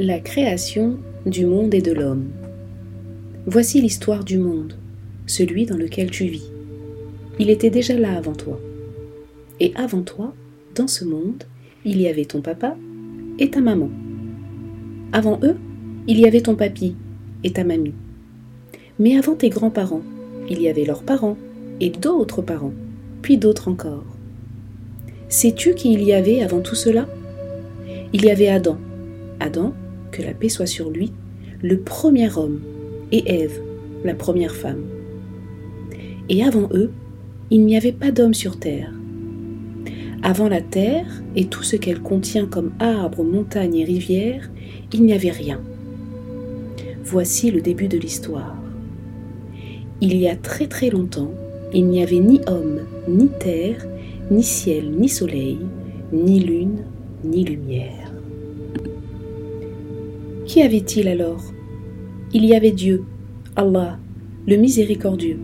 La création du monde et de l'homme. Voici l'histoire du monde, celui dans lequel tu vis. Il était déjà là avant toi. Et avant toi, dans ce monde, il y avait ton papa et ta maman. Avant eux, il y avait ton papy et ta mamie. Mais avant tes grands-parents, il y avait leurs parents et d'autres parents, puis d'autres encore. Sais-tu qui il y avait avant tout cela? Il y avait Adam. Adam, que la paix soit sur lui, le premier homme, et Ève, la première femme. Et avant eux, il n'y avait pas d'homme sur terre. Avant la terre et tout ce qu'elle contient comme arbres, montagnes et rivières, il n'y avait rien. Voici le début de l'histoire. Il y a très très longtemps, il n'y avait ni homme, ni terre, ni ciel, ni soleil, ni lune, ni lumière. Qu'y avait-il alors? Il y avait Dieu, Allah, le miséricordieux,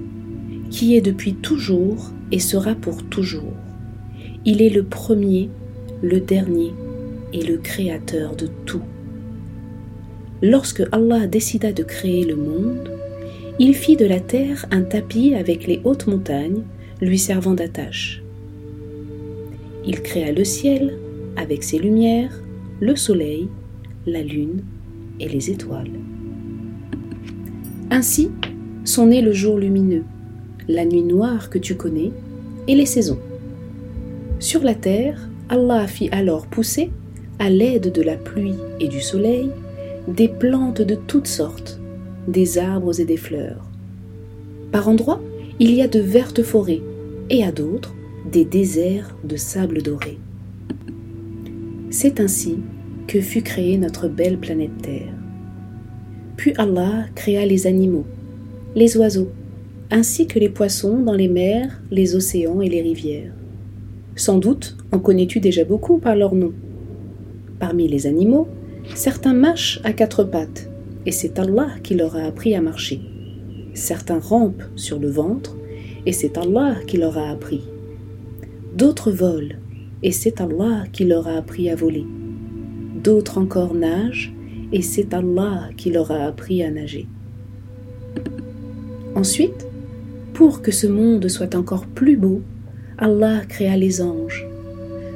qui est depuis toujours et sera pour toujours. Il est le premier, le dernier et le créateur de tout. Lorsque Allah décida de créer le monde, il fit de la terre un tapis avec les hautes montagnes lui servant d'attache. Il créa le ciel avec ses lumières, le soleil, la lune et les étoiles. Ainsi sont nés le jour lumineux, la nuit noire que tu connais et les saisons. Sur la terre, Allah fit alors pousser, à l'aide de la pluie et du soleil, des plantes de toutes sortes, des arbres et des fleurs. Par endroits, il y a de vertes forêts et à d'autres, des déserts de sable doré. C'est ainsi que fut créée notre belle planète Terre. Puis Allah créa les animaux, les oiseaux, ainsi que les poissons dans les mers, les océans et les rivières. Sans doute en connais-tu déjà beaucoup par leur nom. Parmi les animaux, certains marchent à quatre pattes, et c'est Allah qui leur a appris à marcher. Certains rampent sur le ventre, et c'est Allah qui leur a appris. D'autres volent, et c'est Allah qui leur a appris à voler. D'autres encore nagent, et c'est Allah qui leur a appris à nager. Ensuite, pour que ce monde soit encore plus beau, Allah créa les anges.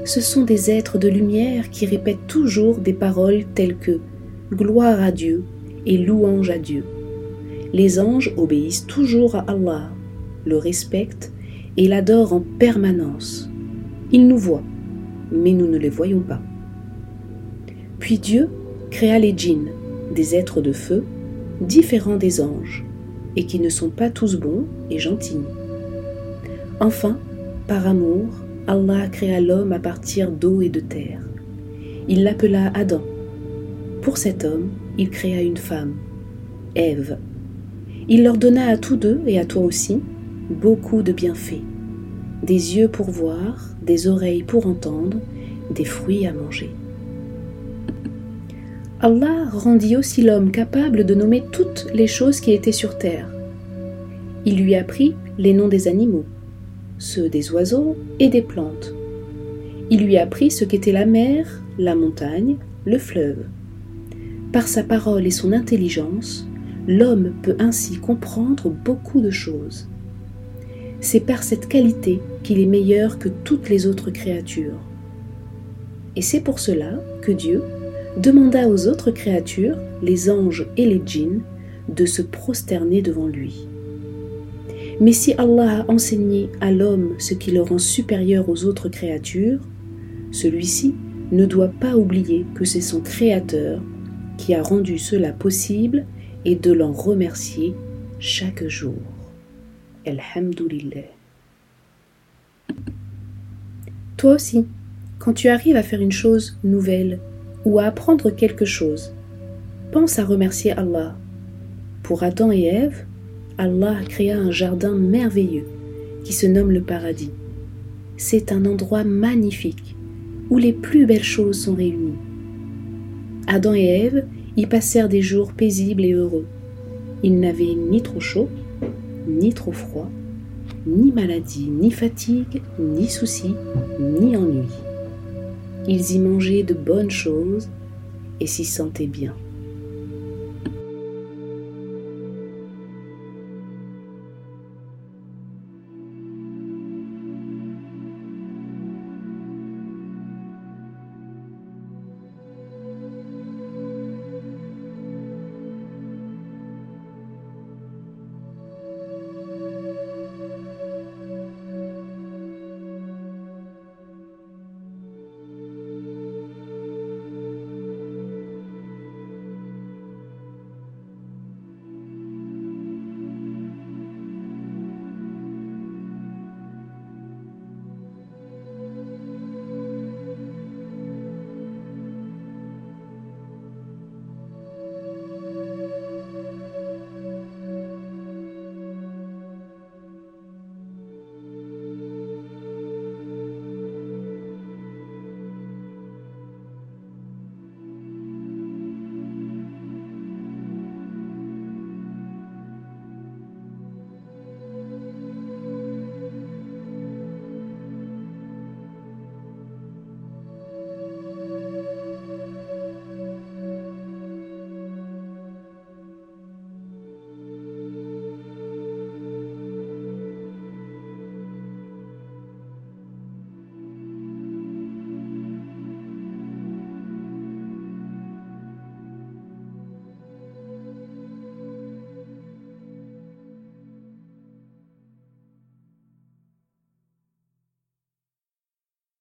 Ce sont des êtres de lumière qui répètent toujours des paroles telles que Gloire à Dieu et louange à Dieu. Les anges obéissent toujours à Allah, le respectent et l'adorent en permanence. Ils nous voient, mais nous ne les voyons pas. Puis Dieu créa les djinns, des êtres de feu, différents des anges, et qui ne sont pas tous bons et gentils. Enfin, par amour, Allah créa l'homme à partir d'eau et de terre. Il l'appela Adam. Pour cet homme, il créa une femme, Ève. Il leur donna à tous deux et à toi aussi beaucoup de bienfaits des yeux pour voir, des oreilles pour entendre, des fruits à manger. Allah rendit aussi l'homme capable de nommer toutes les choses qui étaient sur terre. Il lui apprit les noms des animaux, ceux des oiseaux et des plantes. Il lui apprit ce qu'était la mer, la montagne, le fleuve. Par sa parole et son intelligence, l'homme peut ainsi comprendre beaucoup de choses. C'est par cette qualité qu'il est meilleur que toutes les autres créatures. Et c'est pour cela que Dieu demanda aux autres créatures, les anges et les djinns, de se prosterner devant lui. Mais si Allah a enseigné à l'homme ce qui le rend supérieur aux autres créatures, celui-ci ne doit pas oublier que c'est son Créateur qui a rendu cela possible et de l'en remercier chaque jour. Alhamdulillah. Toi aussi, quand tu arrives à faire une chose nouvelle ou à apprendre quelque chose, pense à remercier Allah. Pour Adam et Ève, Allah créa un jardin merveilleux qui se nomme le paradis. C'est un endroit magnifique où les plus belles choses sont réunies. Adam et Ève y passèrent des jours paisibles et heureux. Ils n'avaient ni trop chaud, ni trop froid, ni maladie, ni fatigue, ni soucis, ni ennui. Ils y mangeaient de bonnes choses et s'y sentait bien.